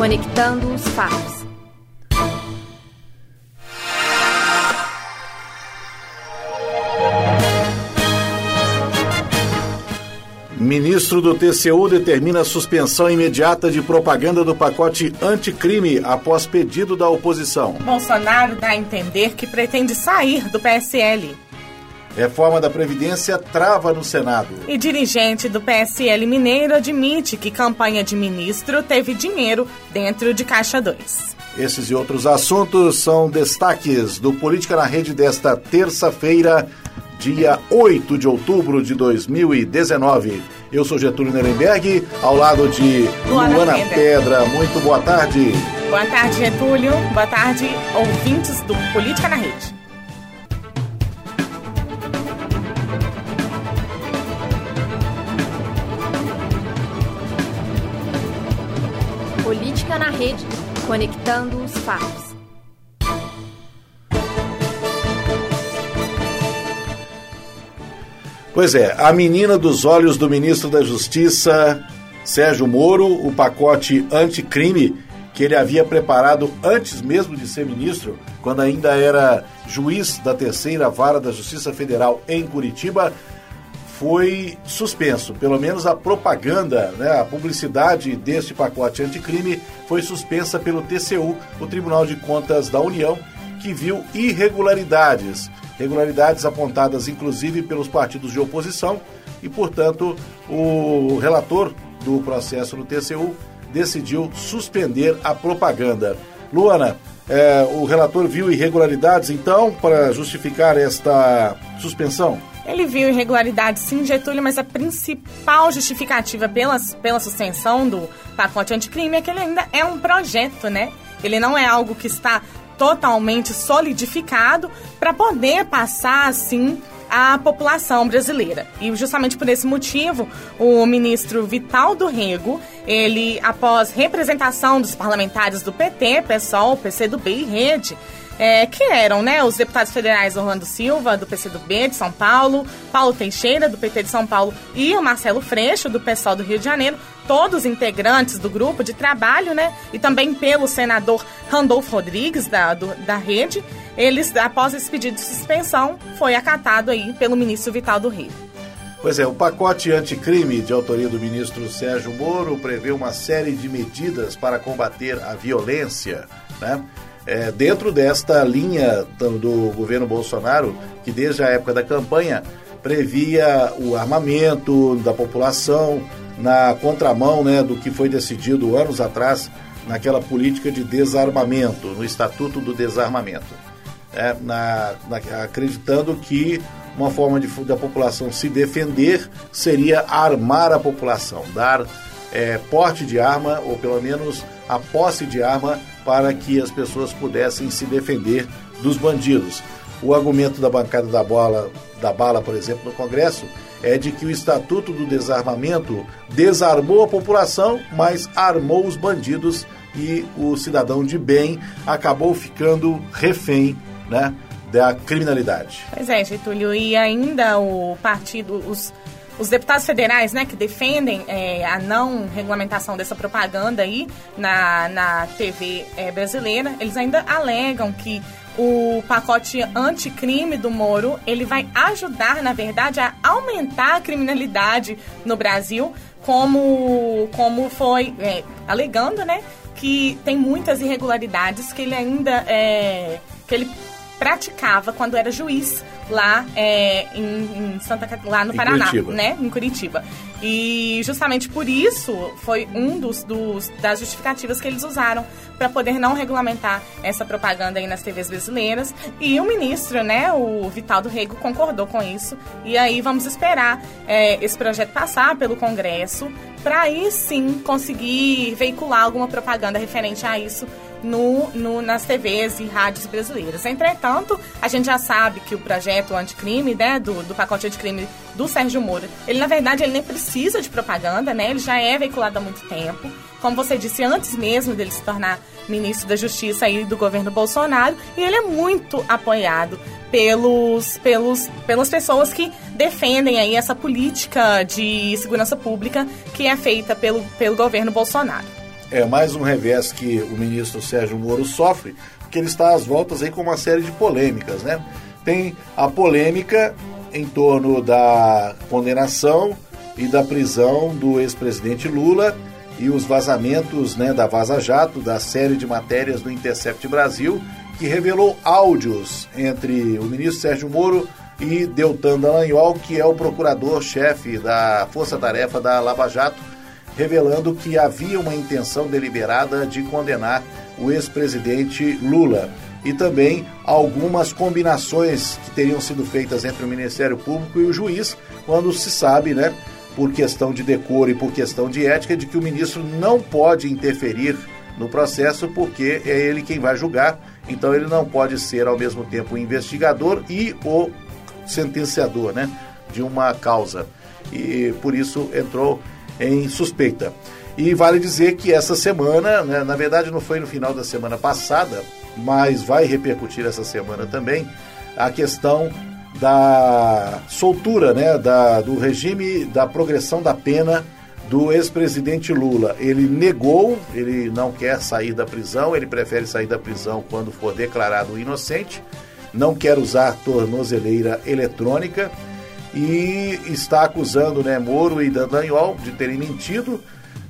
Conectando os fatos. Ministro do TCU determina a suspensão imediata de propaganda do pacote anticrime após pedido da oposição. Bolsonaro dá a entender que pretende sair do PSL. Reforma da Previdência trava no Senado. E dirigente do PSL Mineiro admite que campanha de ministro teve dinheiro dentro de Caixa 2. Esses e outros assuntos são destaques do Política na Rede desta terça-feira, dia 8 de outubro de 2019. Eu sou Getúlio Nuremberg, ao lado de Luana Luana Pedra. Pedra. Muito boa tarde. Boa tarde, Getúlio. Boa tarde, ouvintes do Política na Rede. Rede, conectando os fatos. Pois é, a menina dos olhos do ministro da Justiça, Sérgio Moro, o pacote anticrime que ele havia preparado antes mesmo de ser ministro, quando ainda era juiz da terceira vara da Justiça Federal em Curitiba, foi suspenso. Pelo menos a propaganda, né, a publicidade deste pacote anticrime foi suspensa pelo TCU, o Tribunal de Contas da União, que viu irregularidades. Regularidades apontadas inclusive pelos partidos de oposição e, portanto, o relator do processo no TCU decidiu suspender a propaganda. Luana, eh, o relator viu irregularidades, então, para justificar esta suspensão? Ele viu irregularidades sim, Getúlio, mas a principal justificativa pela, pela suspensão do pacote anticrime é que ele ainda é um projeto, né? Ele não é algo que está totalmente solidificado para poder passar, assim, à população brasileira. E justamente por esse motivo, o ministro Vital do Rego, ele, após representação dos parlamentares do PT, PSOL, PCdoB e Rede, é, que eram né, os deputados federais Orlando Silva, do PCdoB de São Paulo, Paulo Teixeira, do PT de São Paulo, e o Marcelo Freixo, do PSOL do Rio de Janeiro, todos integrantes do grupo de trabalho, né? E também pelo senador Randolfo Rodrigues, da, do- da rede. Eles, após esse pedido de suspensão, foi acatado aí pelo ministro Vital do Rio. Pois é, o pacote anticrime de autoria do ministro Sérgio Moro prevê uma série de medidas para combater a violência, né? É, dentro desta linha do, governo Bolsonaro, que desde a época da campanha previa o armamento da população na contramão né, do que foi decidido anos atrás naquela política de desarmamento, no Estatuto do Desarmamento. É, na- na- acreditando que uma forma de, da população se defender seria armar a população, dar é, porte de arma, ou pelo menos a posse de arma, para que as pessoas pudessem se defender dos bandidos. O argumento da bancada da bola, da bala, por exemplo, no Congresso, é de que o Estatuto do Desarmamento desarmou a população, mas armou os bandidos e o cidadão de bem acabou ficando refém né, da criminalidade. Pois é, Getúlio, e ainda o partido, os, os deputados federais, né, que defendem é, a não regulamentação dessa propaganda aí na, na TV é, brasileira, eles ainda alegam que o pacote anticrime do Moro, ele vai ajudar, na verdade, a aumentar a criminalidade no Brasil, como, como foi, é, alegando, né, que tem muitas irregularidades que ele ainda, é, que ele praticava quando era juiz lá é, em, em, Santa lá no em Paraná, Curitiba. né? Em Curitiba. E justamente por isso foi um dos, dos das justificativas que eles usaram para poder não regulamentar essa propaganda aí nas TVs brasileiras. E o ministro, né, o Vital do Rego, concordou com isso. E aí vamos esperar é, esse projeto passar pelo Congresso para aí sim conseguir veicular alguma propaganda referente a isso no, no, nas TVs e rádios brasileiras. Entretanto, a gente já sabe que o projeto anticrime, né, do, do pacote anticrime do Sérgio Moro, ele na verdade ele nem precisa de propaganda, né? Ele já é veiculado há muito tempo. Como você disse, antes mesmo dele se tornar ministro da Justiça aí do governo Bolsonaro, e ele é muito apoiado pelos, pelos, pelas pessoas que defendem aí essa política de segurança pública que é feita pelo, pelo governo Bolsonaro. É mais um revés que o ministro Sérgio Moro sofre, porque ele está às voltas aí com uma série de polêmicas, né? Tem a polêmica em torno da condenação e da prisão do ex-presidente Lula e os vazamentos né, da Vaza Jato, da série de matérias do Intercept Brasil, que revelou áudios entre o ministro Sérgio Moro e Deltan Dallagnol, que é o procurador-chefe da Força Tarefa da Lava Jato, revelando que havia uma intenção deliberada de condenar o ex-presidente Lula e também algumas combinações que teriam sido feitas entre o Ministério Público e o juiz, quando se sabe, né, por questão de decoro e por questão de ética, de que o ministro não pode interferir no processo porque é ele quem vai julgar, então ele não pode ser ao mesmo tempo o investigador e o sentenciador, né, de uma causa. E por isso entrou em suspeita. E vale dizer que essa semana, né, na verdade não foi no final da semana passada, mas vai repercutir essa semana também, a questão da soltura, né, da, do regime da progressão da pena do ex-presidente Lula. Ele negou, ele não quer sair da prisão, ele prefere sair da prisão quando for declarado inocente, não quer usar tornozeleira eletrônica e está acusando né, Moro e Dallagnol de terem mentido,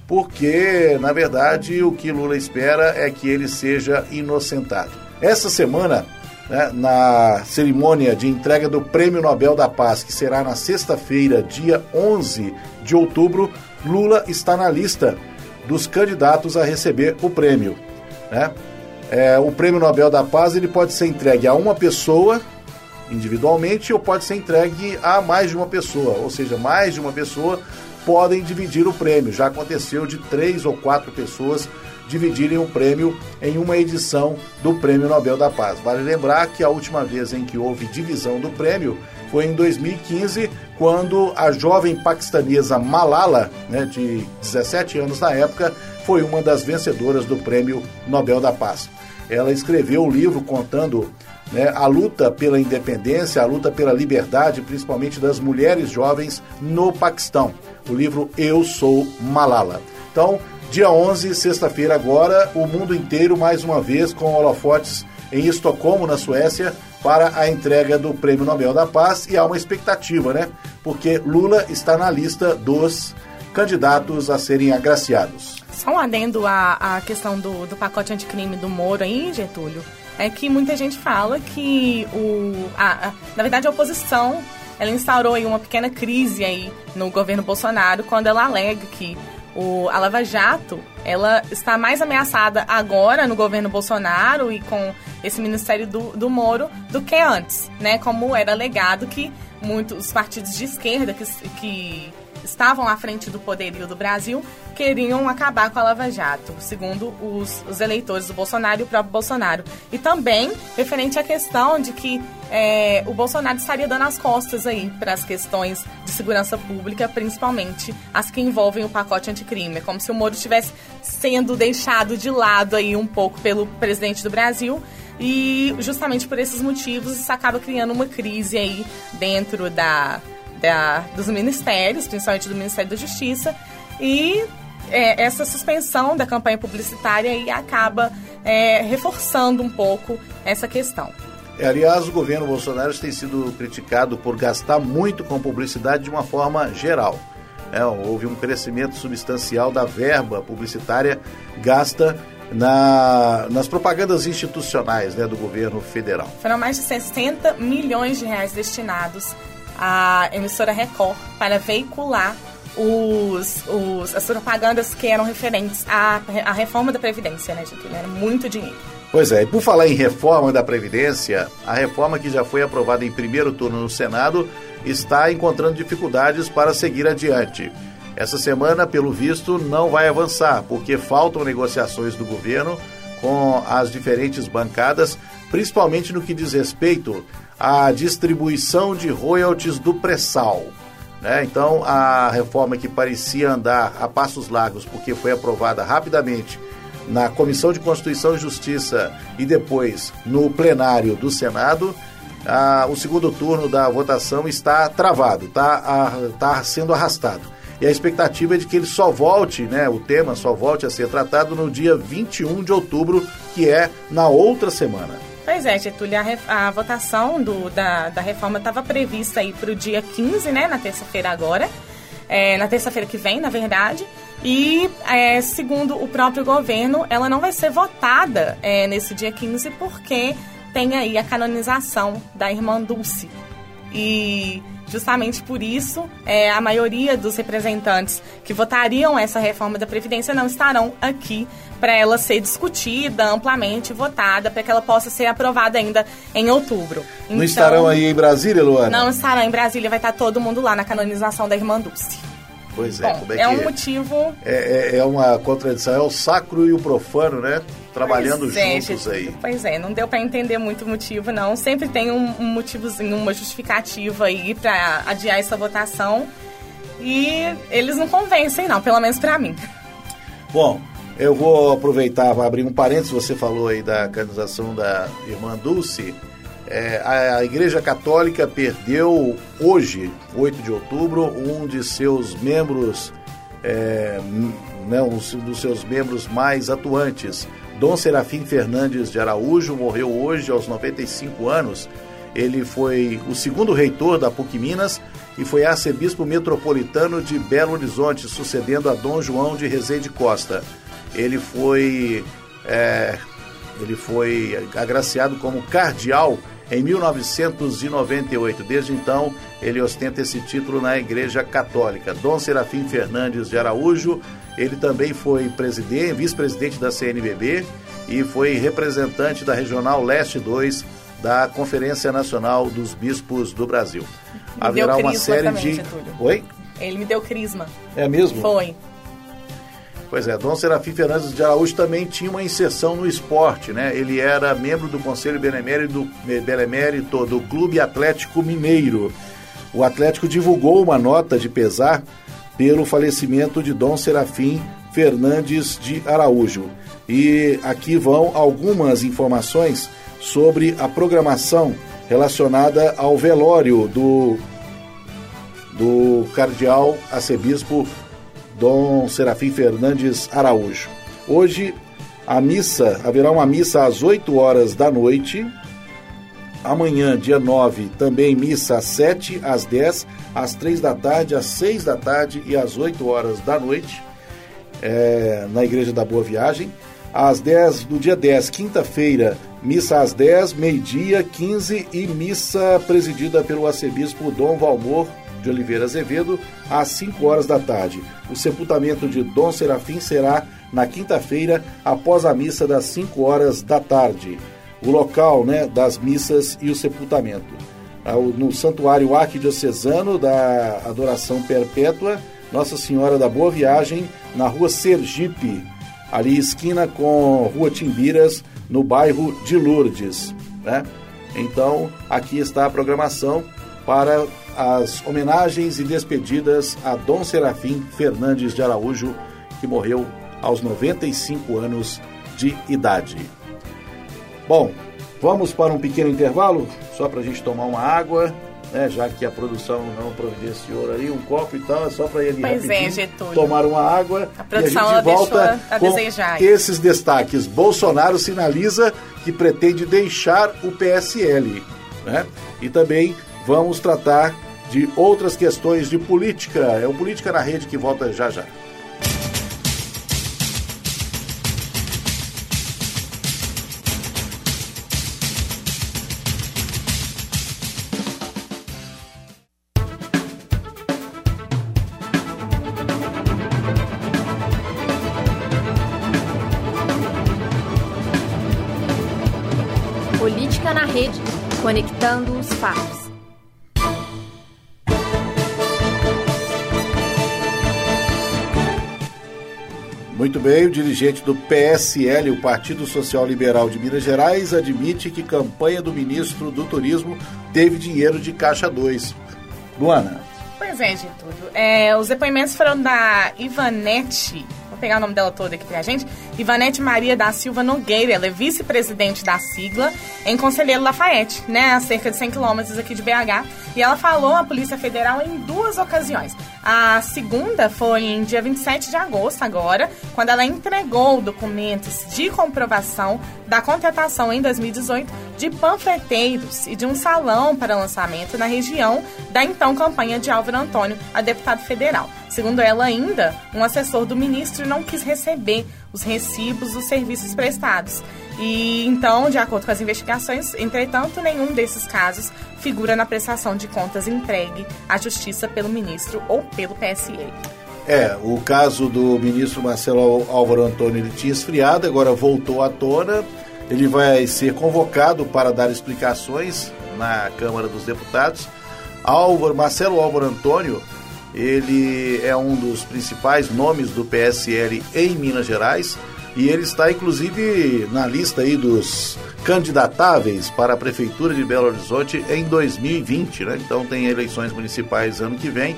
porque, na verdade, o que Lula espera é que ele seja inocentado. Essa semana, né, na cerimônia de entrega do Prêmio Nobel da Paz, que será na sexta-feira, dia 11 de outubro, Lula está na lista dos candidatos a receber o prêmio. Né? É, o Prêmio Nobel da Paz ele pode ser entregue a uma pessoa individualmente ou pode ser entregue a mais de uma pessoa, ou seja, mais de uma pessoa podem dividir o prêmio. Já aconteceu de três ou quatro pessoas dividirem o prêmio em uma edição do Prêmio Nobel da Paz. Vale lembrar que a última vez em que houve divisão do prêmio foi em 2015, quando a jovem paquistanesa Malala, né, de 17 anos na época, foi uma das vencedoras do Prêmio Nobel da Paz. Ela escreveu o livro contando né, a luta pela independência, a luta pela liberdade, principalmente das mulheres jovens no Paquistão. O livro Eu Sou Malala. Então, dia 11, sexta-feira agora, o mundo inteiro mais uma vez com holofotes em Estocolmo, na Suécia, para a entrega do Prêmio Nobel da Paz e há uma expectativa, né? Porque Lula está na lista dos candidatos a serem agraciados. Só um adendo à, à questão do, do pacote anticrime do Moro aí, Getúlio, é que muita gente fala que o, a, a, na verdade a oposição ela instaurou aí uma pequena crise aí no governo Bolsonaro quando ela alega que o, a Lava Jato ela está mais ameaçada agora no governo Bolsonaro e com esse ministério do, do Moro do que antes, né? Como era alegado que muitos partidos de esquerda que, que estavam à frente do poderio do Brasil queriam acabar com a Lava Jato, segundo os, os eleitores do Bolsonaro e o próprio Bolsonaro. E também referente à questão de que é, o Bolsonaro estaria dando as costas aí para as questões de segurança pública, principalmente as que envolvem o pacote anticrime. É como se o Moro estivesse sendo deixado de lado aí um pouco pelo presidente do Brasil. E justamente por esses motivos isso acaba criando uma crise aí dentro da, da, dos ministérios, principalmente do Ministério da Justiça, e é, essa suspensão da campanha publicitária aí acaba é, reforçando um pouco essa questão. É, aliás, o governo Bolsonaro tem sido criticado por gastar muito com publicidade de uma forma geral. É, houve um crescimento substancial da verba publicitária gasta na, nas propagandas institucionais né, do governo federal. Foram mais de 60 milhões de reais destinados à emissora Record para veicular os, os, as propagandas que eram referentes à, à reforma da Previdência, né, gente? Era muito dinheiro. Pois é, e por falar em reforma da Previdência, a reforma que já foi aprovada em primeiro turno no Senado está encontrando dificuldades para seguir adiante. Essa semana, pelo visto, não vai avançar, porque faltam negociações do governo com as diferentes bancadas, principalmente no que diz respeito à distribuição de royalties do pré-sal. Né? Então, a reforma que parecia andar a passos largos, porque foi aprovada rapidamente na Comissão de Constituição e Justiça e depois no plenário do Senado, o segundo turno da votação está travado, está tá sendo arrastado. E a expectativa é de que ele só volte, né, o tema só volte a ser tratado no dia 21 de outubro, que é na outra semana. Pois é, Getúlio, a, a votação do, da, da reforma estava prevista aí para o dia 15, né, na terça-feira agora, é, na terça-feira que vem, na verdade, e, é, segundo o próprio governo, ela não vai ser votada é, nesse dia 15 porque tem aí a canonização da irmã Dulce. E justamente por isso, é, a maioria dos representantes que votariam essa reforma da Previdência não estarão aqui para ela ser discutida, amplamente votada, para que ela possa ser aprovada ainda em outubro. Então, não estarão aí em Brasília, Luana? Não estarão em Brasília, vai estar todo mundo lá na canonização da irmã Dulce. Pois é, Bom, como é, é que um motivo. É, é, é, uma contradição, é o sacro e o profano, né? Trabalhando pois é, juntos gente, aí. Pois é, não deu para entender muito o motivo, não. Sempre tem um, um motivozinho, uma justificativa aí para adiar essa votação. E eles não convencem, não, pelo menos para mim. Bom, eu vou aproveitar para abrir um parênteses. Você falou aí da canonização da irmã Dulce. É, a Igreja Católica perdeu hoje, 8 de outubro, um de seus membros, é, né, um dos seus membros mais atuantes. Dom Serafim Fernandes de Araújo morreu hoje aos 95 anos. Ele foi o segundo reitor da PUC Minas e foi arcebispo metropolitano de Belo Horizonte, sucedendo a Dom João de Rezende Costa. Ele foi, é, ele foi agraciado como cardeal em 1998. Desde então, ele ostenta esse título na Igreja Católica. Dom Serafim Fernandes de Araújo, ele também foi presidente, vice-presidente da CNBB e foi representante da Regional Leste 2 da Conferência Nacional dos Bispos do Brasil. Me Haverá uma série de. Getúlio. Oi? Ele me deu crisma. É mesmo? Foi. Pois é, Dom Serafim Fernandes de Araújo também tinha uma inserção no esporte, né? Ele era membro do Conselho Benemérito, Benemérito do Clube Atlético Mineiro. O Atlético divulgou uma nota de pesar pelo falecimento de Dom Serafim Fernandes de Araújo. E aqui vão algumas informações sobre a programação relacionada ao velório do, do cardeal arcebispo Dom Serafim Fernandes Araújo. Hoje, a missa, haverá uma missa às 8 horas da noite. Amanhã, dia 9, também missa às 7, às 10, às 3 da tarde, às 6 da tarde e às 8 horas da noite, é, na Igreja da Boa Viagem. Às 10, no dia 10, quinta-feira, missa às 10, meio-dia, 15 e missa presidida pelo arcebispo Dom Valmor de Oliveira Azevedo, às 5 horas da tarde. O sepultamento de Dom Serafim será na quinta-feira, após a missa das 5 horas da tarde. O local né, das missas e o sepultamento. Ah, no Santuário Arquidiocesano da Adoração Perpétua, Nossa Senhora da Boa Viagem, na rua Sergipe, ali esquina com Rua Timbiras, no bairro de Lourdes. Né? Então, aqui está a programação para as homenagens e despedidas a Dom Serafim Fernandes de Araújo, que morreu aos 95 anos de idade. Bom, vamos para um pequeno intervalo, só para a gente tomar uma água, né, já que a produção não providenciou aí um copo e tal, é só para ele pois é, tomar uma água a produção e a gente volta a com desejar. esses destaques. Bolsonaro sinaliza que pretende deixar o PSL, né? E também vamos tratar de outras questões de política. É o Política na Rede que volta já já. Conectando os fatos. Muito bem, o dirigente do PSL, o Partido Social Liberal de Minas Gerais, admite que campanha do ministro do Turismo teve dinheiro de Caixa 2. Luana. Pois é, Getúlio. É, os depoimentos foram da Ivanete pegar o nome dela toda aqui pra gente. Ivanete Maria da Silva Nogueira, ela é vice-presidente da sigla em Conselheiro Lafayette, né, a cerca de 100 quilômetros aqui de BH. E ela falou à Polícia Federal em duas ocasiões. A segunda foi em dia 27 de agosto, agora, quando ela entregou documentos de comprovação da contratação em 2018 de panfleteiros e de um salão para lançamento na região da então campanha de Álvaro Antônio a deputado federal. Segundo ela ainda, um assessor do ministro não quis receber os recibos dos serviços prestados. E então, de acordo com as investigações, entretanto, nenhum desses casos figura na prestação de contas entregue à Justiça pelo ministro ou pelo PSE. É, o caso do ministro Marcelo Álvaro Antônio ele tinha esfriado, agora voltou à tona. Ele vai ser convocado para dar explicações na Câmara dos Deputados. Álvaro, Marcelo Álvaro Antônio ele é um dos principais nomes do PSL em Minas Gerais e ele está inclusive na lista aí dos candidatáveis para a prefeitura de Belo Horizonte em 2020, né? Então tem eleições municipais ano que vem.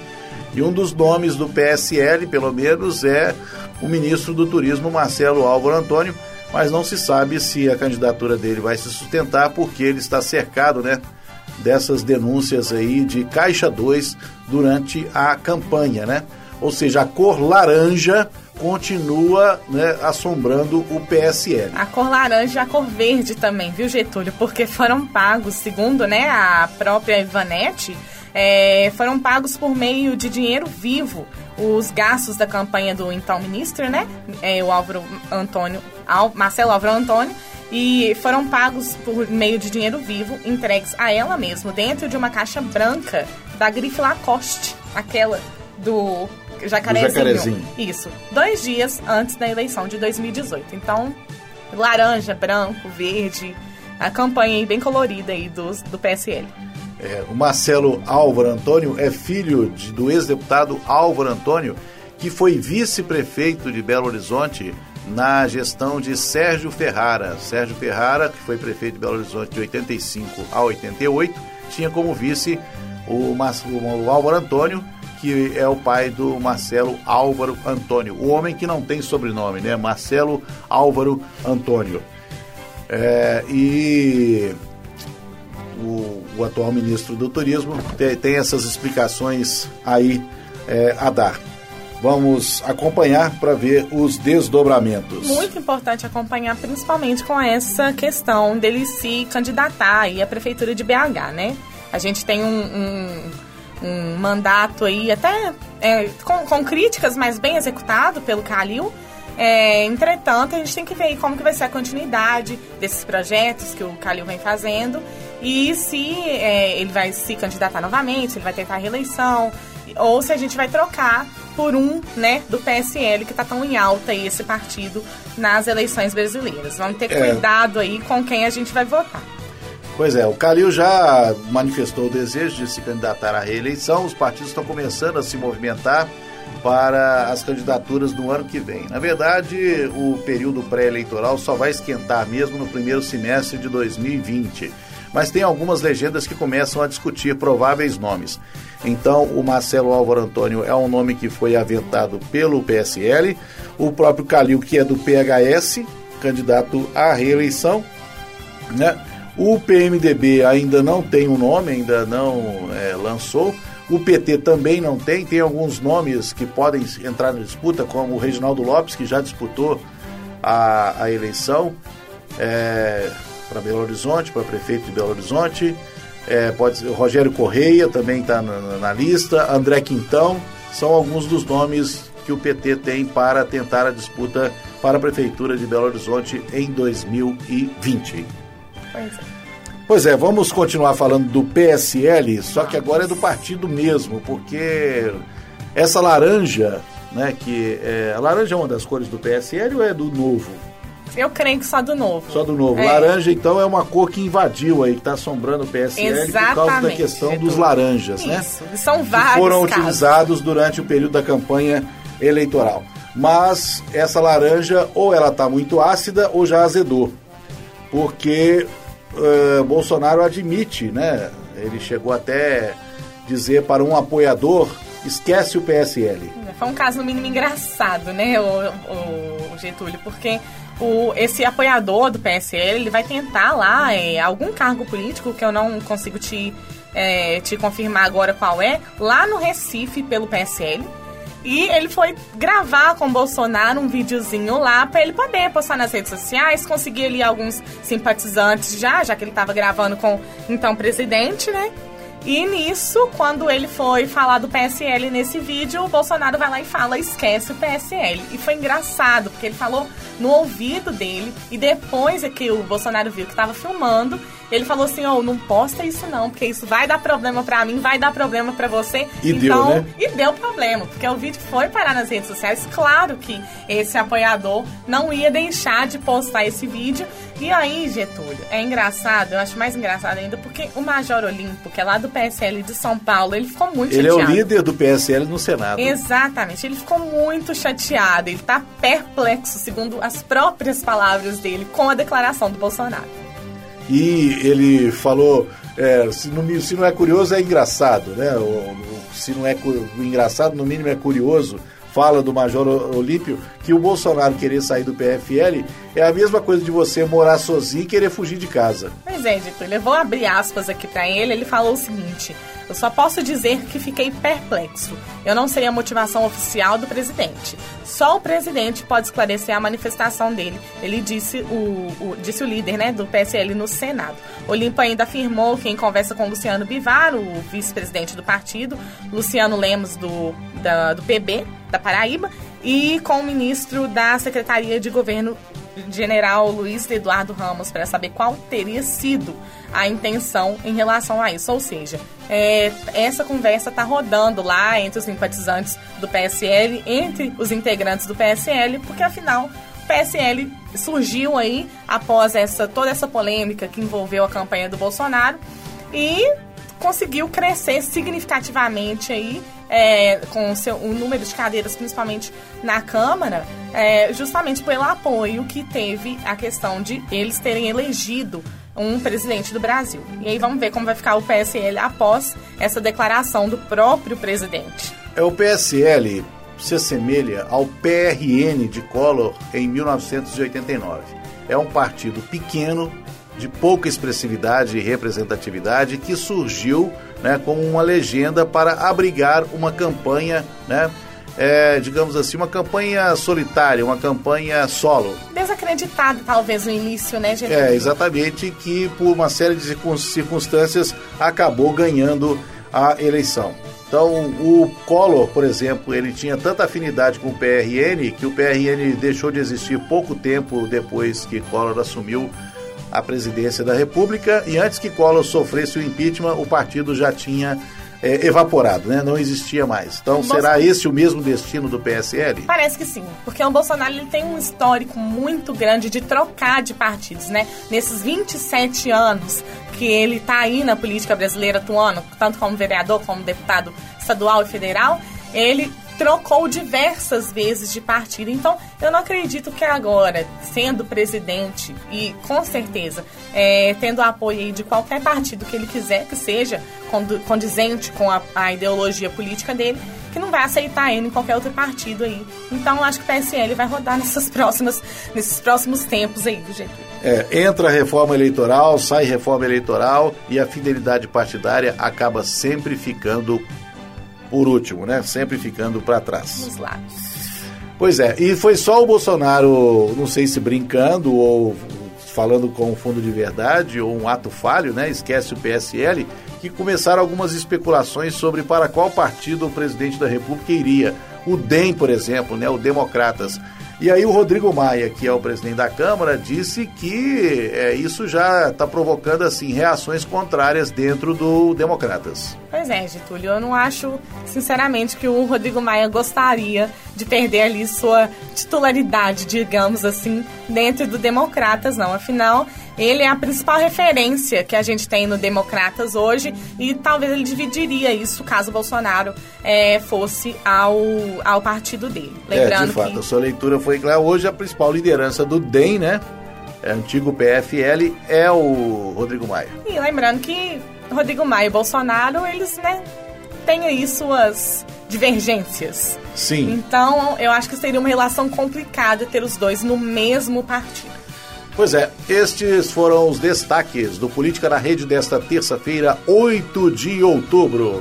E um dos nomes do PSL, pelo menos, é o ministro do Turismo Marcelo Álvaro Antônio, mas não se sabe se a candidatura dele vai se sustentar porque ele está cercado, né, dessas denúncias aí de Caixa 2 durante a campanha, né? Ou seja, a cor laranja continua né, assombrando o PSL. A cor laranja e a cor verde também, viu, Getúlio? Porque foram pagos, segundo né, a própria Ivanete, é, foram pagos por meio de dinheiro vivo os gastos da campanha do então ministro, né? É, o Álvaro Antônio, Marcelo Álvaro Antônio, e foram pagos por meio de dinheiro vivo entregues a ela mesma dentro de uma caixa branca da grife Lacoste, aquela do jacarezinho. do jacarezinho. Isso, dois dias antes da eleição de 2018. Então, laranja, branco, verde, a campanha bem colorida aí do, do PSL. É, o Marcelo Álvaro Antônio é filho de, do ex-deputado Álvaro Antônio, que foi vice-prefeito de Belo Horizonte na gestão de Sérgio Ferrara. Sérgio Ferrara, que foi prefeito de Belo Horizonte de 85 a 88, tinha como vice o, o Álvaro Antônio, que é o pai do Marcelo Álvaro Antônio, o homem que não tem sobrenome, né? Marcelo Álvaro Antônio. É, e o, o, atual ministro do Turismo tem, tem essas explicações aí é, a dar. Vamos acompanhar para ver os desdobramentos. Muito importante acompanhar, principalmente com essa questão dele se candidatar aí à prefeitura de BH, né? A gente tem um, um, um mandato aí até é, com, com, críticas, mas bem executado pelo Calil. É, entretanto, a gente tem que ver como que vai ser a continuidade desses projetos que o Calil vem fazendo e se é, ele vai se candidatar novamente, ele vai tentar a reeleição, ou se a gente vai trocar por um, né, do PSL, que está tão em alta aí esse partido nas eleições brasileiras. Vamos ter é. cuidado aí com quem a gente vai votar. Pois é, o Calil já manifestou o desejo de se candidatar à reeleição, os partidos estão começando a se movimentar para as candidaturas do ano que vem. Na verdade, o período pré-eleitoral só vai esquentar mesmo no primeiro semestre de 2020 mas tem algumas legendas que começam a discutir prováveis nomes. Então, o Marcelo Álvaro Antônio é um nome que foi aventado pelo PSL, o próprio Calil, que é do PHS, candidato à reeleição, né? O PMDB ainda não tem um nome, ainda não é, lançou. O PT também não tem. Tem alguns nomes que podem entrar na disputa, como o Reginaldo Lopes, que já disputou a, a eleição. É, para Belo Horizonte, para prefeito de Belo Horizonte. É, pode ser, Rogério Correia também está na, na, lista, André Quintão, são alguns dos nomes que o PT tem para tentar a disputa para a Prefeitura de Belo Horizonte em 2020. Pois é. Pois é, vamos continuar falando do PSL, só que agora é do partido mesmo, porque essa laranja, né, que é, a laranja é uma das cores do PSL ou é do novo? Eu creio que só do novo. Só do novo. É. Laranja, então, é uma cor que invadiu aí, que está assombrando o PSL por causa da Exatamente, questão dos laranjas, né? Isso. São que vários foram casos. utilizados durante o período da campanha eleitoral. Mas essa laranja ou ela está muito ácida ou já azedou. Porque eh, Bolsonaro admite, né? Ele chegou até dizer para um apoiador, esquece o PSL. Foi um caso no mínimo engraçado, né, o, o Getúlio, porque o, esse apoiador do PSL, ele vai tentar lá é, algum cargo político que eu não consigo te, é, te confirmar agora qual é, lá no Recife pelo PSL. E ele foi gravar com o Bolsonaro um videozinho lá para ele poder postar nas redes sociais, conseguir ali alguns simpatizantes já, já que ele estava gravando com então presidente, né? E nisso, quando ele foi falar do PSL nesse vídeo, o Bolsonaro vai lá e fala: esquece o PSL. E foi engraçado, porque ele falou no ouvido dele, e depois é que o Bolsonaro viu que estava filmando, ele falou assim: Ô, não posta isso não, porque isso vai dar problema pra mim, vai dar problema pra você. E deu, então, né? E deu problema, porque o vídeo foi parar nas redes sociais. Claro que esse apoiador não ia deixar de postar esse vídeo. E aí, Getúlio, é engraçado, eu acho mais engraçado ainda, porque o Major Olimpo, que é lá do PSL de São Paulo, ele ficou muito Ele é o chateado. líder do PSL no Senado. Exatamente, ele ficou muito chateado, ele tá perplexo, segundo as próprias palavras dele, com a declaração do Bolsonaro. E ele falou, é, se, não, se não é curioso, é engraçado, né? O, o- se não é engraçado, no mínimo é curioso. Fala do Major Olímpio que o Bolsonaro querer sair do PFL é a mesma coisa de você morar sozinho e querer fugir de casa. Pois é, Getúlio, eu vou abrir aspas aqui pra ele. Ele falou o seguinte: Eu só posso dizer que fiquei perplexo. Eu não sei a motivação oficial do presidente. Só o presidente pode esclarecer a manifestação dele. Ele disse o, o- disse o líder né, do PSL no Senado. Olimpo ainda afirmou que em conversa com Luciano Bivar, o vice-presidente do partido, Luciano Lemos do, da- do PB, da Paraíba, e com o ministro da Secretaria de Governo general Luiz Eduardo Ramos para saber qual teria sido a intenção em relação a isso. Ou seja, é, essa conversa está rodando lá entre os simpatizantes do PSL, entre os integrantes do PSL, porque afinal o PSL surgiu aí após essa toda essa polêmica que envolveu a campanha do Bolsonaro e conseguiu crescer significativamente aí é, com o seu, o número de cadeiras, principalmente na Câmara, é, justamente pelo apoio que teve a questão de eles terem elegido um presidente do Brasil. E aí vamos ver como vai ficar o PSL após essa declaração do próprio presidente. É o PSL se assemelha ao PRN de Collor em 1989. É um partido pequeno, de pouca expressividade e representatividade, que surgiu né, como uma legenda para abrigar uma campanha, né, é, digamos assim, uma campanha solitária, uma campanha solo. Desacreditado, talvez, no início, né, gente? É, exatamente, que por uma série de circun- circunstâncias acabou ganhando a eleição. Então, o Collor, por exemplo, ele tinha tanta afinidade com o PRN que o PRN deixou de existir pouco tempo depois que Collor assumiu a presidência da República e antes que Collor sofresse o impeachment, o partido já tinha é, evaporado, né? não existia mais. Então, será esse o mesmo destino do PSL? Parece que sim, porque o Bolsonaro ele tem um histórico muito grande de trocar de partidos, né? Nesses 27 anos que ele tá aí na política brasileira atuando, tanto como vereador, como deputado estadual e federal, ele trocou diversas vezes de partido. Então, eu não acredito que agora, sendo presidente e com certeza é, tendo apoio de qualquer partido que ele quiser que seja condizente com a, a ideologia política dele, que não vai aceitar ele em qualquer outro partido aí. Então, eu acho que o PSL vai rodar nessas próximas, nesses próximos tempos aí, do jeito. É, entra reforma eleitoral, sai reforma eleitoral e a fidelidade partidária acaba sempre ficando por último, né? Sempre ficando para trás. Nos lábios. Pois é, e foi só o Bolsonaro, não sei se brincando ou falando com um fundo de verdade ou um ato falho, né? Esquece o PSL, que começaram algumas especulações sobre para qual partido o presidente da República iria. o DEM, por exemplo, né, o Democratas. E aí o Rodrigo Maia, que é o presidente da Câmara, disse que é, isso já está provocando assim reações contrárias dentro do Democratas. Pois é, Getúlio, eu não acho, sinceramente, que o Rodrigo Maia gostaria de perder ali sua titularidade, digamos assim, dentro do Democratas, não. Afinal, ele é a principal referência que a gente tem no Democratas hoje e talvez ele dividiria isso caso o Bolsonaro é, fosse ao, ao partido dele. Lembrando é, de fato, que... a sua leitura foi clara. Hoje a principal liderança do DEM, né? É, antigo PFL, é o Rodrigo Maia. E lembrando que Rodrigo Maia e Bolsonaro, eles, né, têm aí suas divergências. Sim. Então, eu acho que seria uma relação complicada ter os dois no mesmo partido. Pois é, estes foram os destaques do Política na Rede desta terça-feira, 8 de outubro.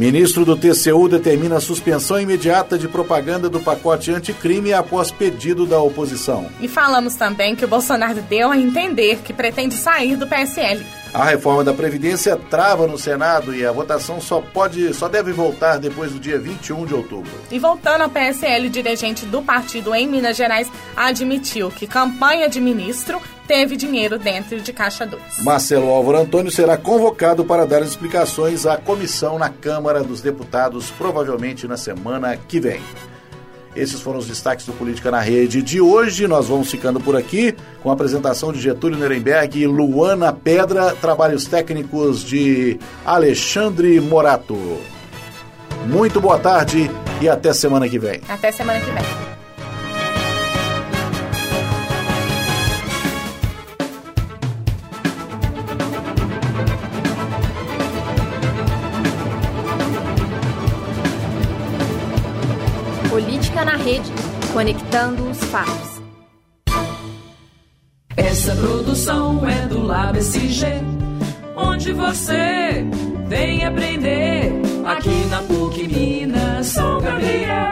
Ministro do TCU determina a suspensão imediata de propaganda do pacote anticrime após pedido da oposição. E falamos também que o Bolsonaro deu a entender que pretende sair do PSL. A reforma da Previdência trava no Senado e a votação só pode, só deve voltar depois do dia 21 de outubro. E voltando ao PSL, o dirigente do partido em Minas Gerais admitiu que campanha de ministro teve dinheiro dentro de Caixa 2. Marcelo Álvaro Antônio será convocado para dar explicações à comissão na Câmara dos Deputados, provavelmente na semana que vem. Esses foram os destaques do Política na Rede de hoje. Nós vamos ficando por aqui com a apresentação de Getúlio Nuremberg e Luana Pedra, trabalhos técnicos de Alexandre Morato. Muito boa tarde e até semana que vem. Até semana que vem. Rede, conectando os fatos. Essa produção é do Lab SG, onde você vem aprender aqui na PUC Minas São Gabriel.